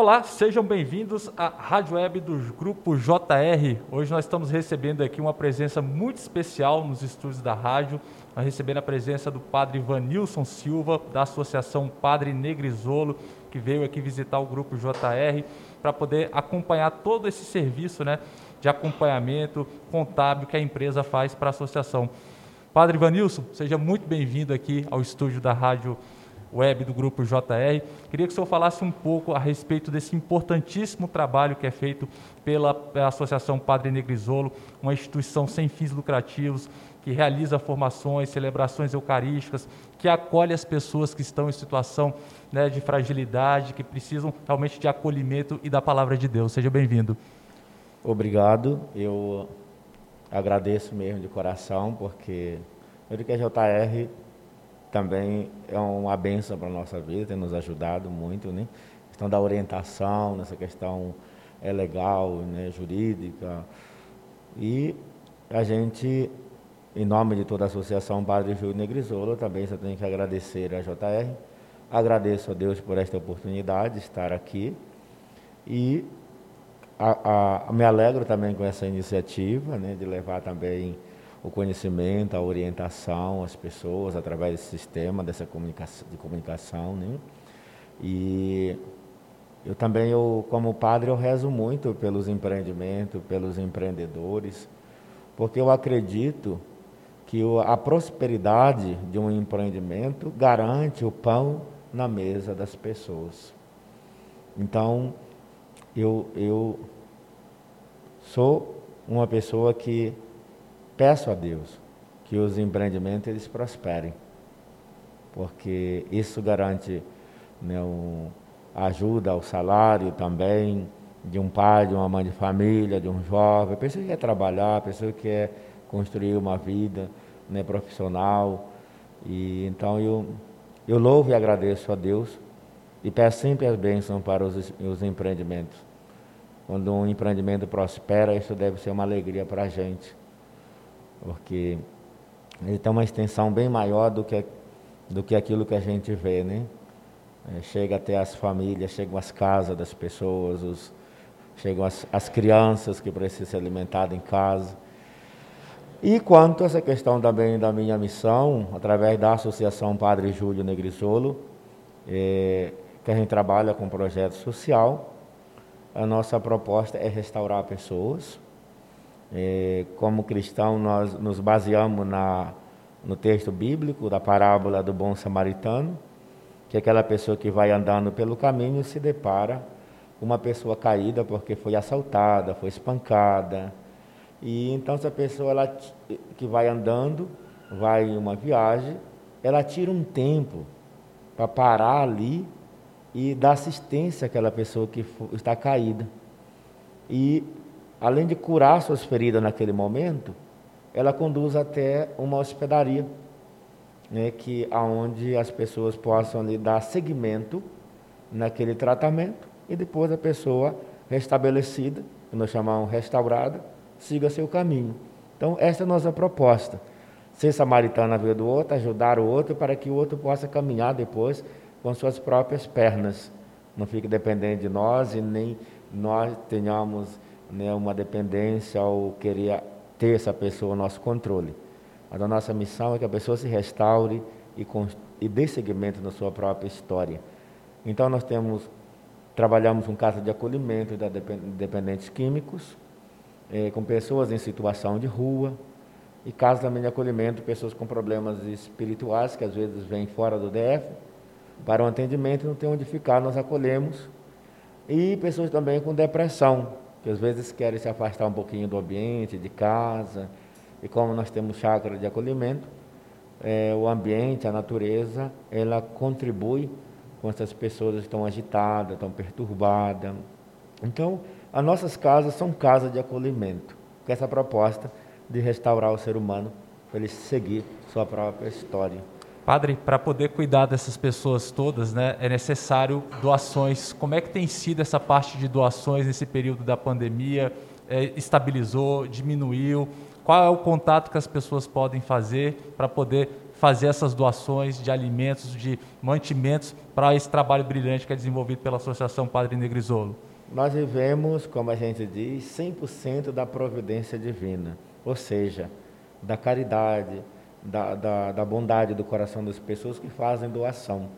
Olá, sejam bem-vindos à Rádio Web do Grupo JR. Hoje nós estamos recebendo aqui uma presença muito especial nos estúdios da rádio. Nós recebendo a presença do Padre Vanilson Silva, da Associação Padre Negrisolo, que veio aqui visitar o Grupo JR para poder acompanhar todo esse serviço né, de acompanhamento contábil que a empresa faz para a associação. Padre Vanilson, seja muito bem-vindo aqui ao estúdio da Rádio web do Grupo JR. Queria que o senhor falasse um pouco a respeito desse importantíssimo trabalho que é feito pela, Associação Padre Negrisolo, uma instituição sem fins lucrativos, que realiza formações, celebrações eucarísticas, que acolhe as pessoas que estão em situação né, de fragilidade, que precisam realmente de acolhimento e da palavra de Deus. Seja bem-vindo. Obrigado. Eu agradeço mesmo de coração, porque eu que a JR também é uma benção para a nossa vida, tem nos ajudado muito, né? A questão da orientação, nessa questão é legal, né, jurídica. E a gente, em nome de toda a Associação Padre Júlio Negrisolo, também só tenho que agradecer a JR. Agradeço a Deus por esta oportunidade de estar aqui. E a, a, me alegro também com essa iniciativa, né, de levar também o conhecimento, a orientação às pessoas através desse sistema, dessa comunicação, de comunicação, né? E eu também, eu, como padre, eu rezo muito pelos empreendimentos, pelos empreendedores, porque eu acredito que a prosperidade de um empreendimento garante o pão na mesa das pessoas. Então, eu, eu sou uma pessoa que peço a Deus que os empreendimentos eles prosperem, porque isso garante né, um, ajuda ao salário também de um pai, de uma mãe de família, de um jovem, pessoa que quer trabalhar, pessoa que quer construir uma vida né, profissional. E então eu, eu louvo e agradeço a Deus e peço sempre as bênçãos para os, os empreendimentos. Quando um empreendimento prospera, isso deve ser uma alegria para a gente porque ele tem uma extensão bem maior do que, do que aquilo que a gente vê, né? É, chega até as famílias, chegam as casas das pessoas, os, chegam as, as crianças que precisam ser alimentadas em casa. E quanto a essa questão também da minha missão, através da Associação Padre Júlio Negrisolo, é, que a gente trabalha com projeto social, a nossa proposta é restaurar pessoas, é, como cristão, nós nos baseamos na, no texto bíblico da parábola do bom samaritano, que é aquela pessoa que vai andando pelo caminho se depara com uma pessoa caída porque foi assaltada, foi espancada. E então essa pessoa ela, que vai andando, vai em uma viagem, ela tira um tempo para parar ali e dar assistência àquela pessoa que está caída. E além de curar suas feridas naquele momento, ela conduz até uma hospedaria, né, que aonde as pessoas possam lhe dar seguimento naquele tratamento e depois a pessoa restabelecida, que nós chamamos restaurada, siga seu caminho. Então, essa é a nossa proposta. Ser samaritana na vida do outro, ajudar o outro para que o outro possa caminhar depois com suas próprias pernas. Não fique dependente de nós e nem nós tenhamos né, uma dependência ou querer ter essa pessoa no nosso controle. Mas a nossa missão é que a pessoa se restaure e, e dê seguimento na sua própria história. Então nós temos, trabalhamos com casa de acolhimento de dependentes químicos, eh, com pessoas em situação de rua, e casa também de acolhimento, pessoas com problemas espirituais, que às vezes vêm fora do DF, para um atendimento, não tem onde ficar, nós acolhemos. E pessoas também com depressão, que às vezes querem se afastar um pouquinho do ambiente, de casa, e como nós temos chácara de acolhimento, é, o ambiente, a natureza, ela contribui com essas pessoas que estão agitadas, estão perturbadas. Então, as nossas casas são casas de acolhimento, com essa proposta de restaurar o ser humano para ele seguir sua própria história. Padre, para poder cuidar dessas pessoas todas, né, é necessário doações. Como é que tem sido essa parte de doações nesse período da pandemia? É, estabilizou, diminuiu? Qual é o contato que as pessoas podem fazer para poder fazer essas doações de alimentos, de mantimentos para esse trabalho brilhante que é desenvolvido pela Associação Padre Negrisolo? Nós vivemos, como a gente diz, 100% da providência divina, ou seja, da caridade, da, da, da, bondade do coração das pessoas que fazem doação.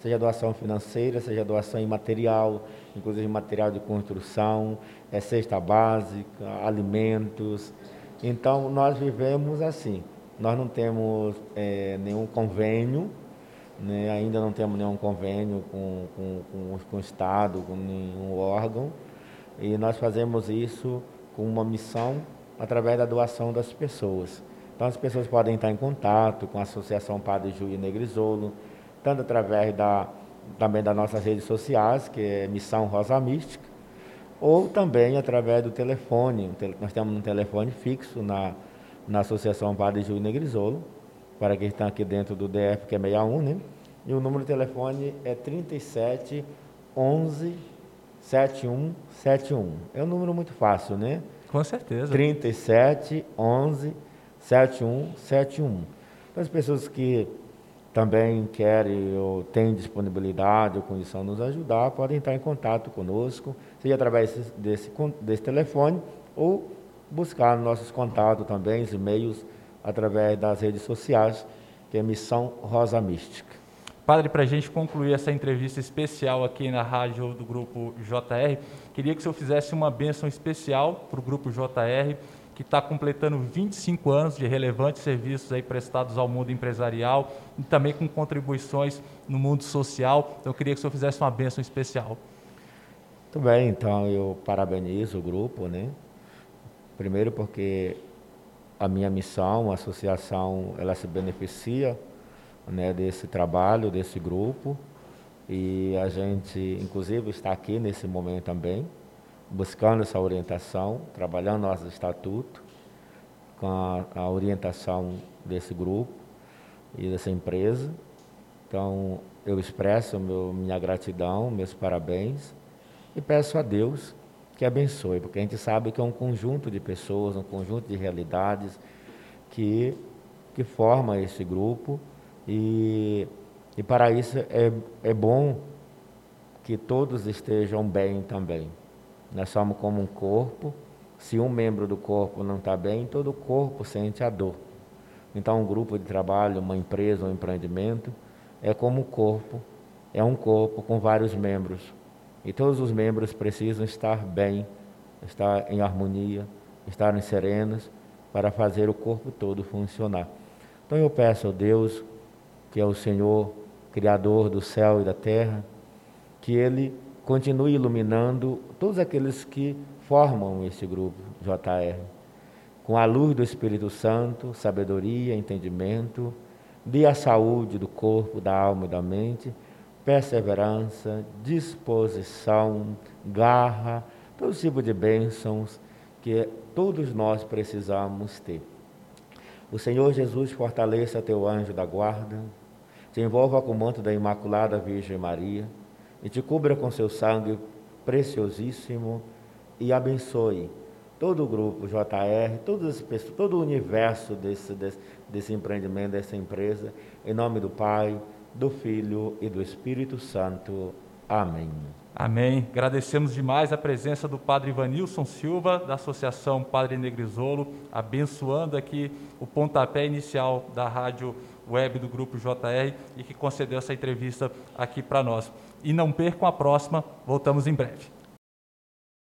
Seja doação financeira, seja doação imaterial, inclusive material de construção, é cesta básica, alimentos. Então, nós vivemos assim. Nós não temos é, nenhum convênio, né? ainda não temos nenhum convênio com, com, com, com o Estado, com nenhum órgão, e nós fazemos isso com uma missão através da doação das pessoas. Então as pessoas podem estar em contato com a Associação Padre Júlio Negrisolo, tanto através da, também das nossas redes sociais, que é Missão Rosa Mística, ou também através do telefone. Nós temos um telefone fixo na, na Associação Padre Júlio Negrisolo, para quem está aqui dentro do DF, que é 61, né? E o número de telefone é 37 11 7171. É um número muito fácil, né? Com certeza. 37 11 7171. Então, as pessoas que também querem ou têm disponibilidade ou condição de nos ajudar, podem entrar em contato conosco, seja através desse, desse telefone ou buscar nossos contatos também, os e-mails, através das redes sociais, que é Missão Rosa Mística. Padre, para a gente concluir essa entrevista especial aqui na rádio do Grupo JR, queria que o senhor fizesse uma bênção especial para o Grupo JR, que está completando 25 anos de relevantes serviços aí prestados ao mundo empresarial e também com contribuições no mundo social. Então, eu queria que o senhor fizesse uma bênção especial. Muito bem, então eu parabenizo o grupo, né? Primeiro porque a minha missão, a associação, ela se beneficia né, desse trabalho, desse grupo, e a gente, inclusive, está aqui nesse momento também, buscando essa orientação, trabalhando nosso estatuto, com a, a orientação desse grupo e dessa empresa. Então, eu expresso meu, minha gratidão, meus parabéns e peço a Deus que abençoe, porque a gente sabe que é um conjunto de pessoas, um conjunto de realidades que, que forma esse grupo e, e para isso é, é bom que todos estejam bem também. Nós somos como um corpo. Se um membro do corpo não está bem, todo o corpo sente a dor. Então, um grupo de trabalho, uma empresa, um empreendimento, é como um corpo, é um corpo com vários membros. E todos os membros precisam estar bem, estar em harmonia, estarem serenos para fazer o corpo todo funcionar. Então eu peço a Deus, que é o Senhor, Criador do céu e da terra, que Ele continue iluminando todos aqueles que formam esse grupo JR, com a luz do Espírito Santo, sabedoria, entendimento, dê a saúde do corpo, da alma e da mente, perseverança, disposição, garra, todo tipo de bênçãos que todos nós precisamos ter. O Senhor Jesus fortaleça teu anjo da guarda, te envolva com o manto da Imaculada Virgem Maria, e te cubra com seu sangue preciosíssimo e abençoe todo o grupo JR, todas as pessoas, todo o universo desse, desse, desse empreendimento, dessa empresa, em nome do Pai, do Filho e do Espírito Santo. Amém. Amém. Agradecemos demais a presença do Padre Ivanilson Silva, da Associação Padre Negrisolo, abençoando aqui o pontapé inicial da rádio web do Grupo JR e que concedeu essa entrevista aqui para nós. E não percam a próxima, voltamos em breve.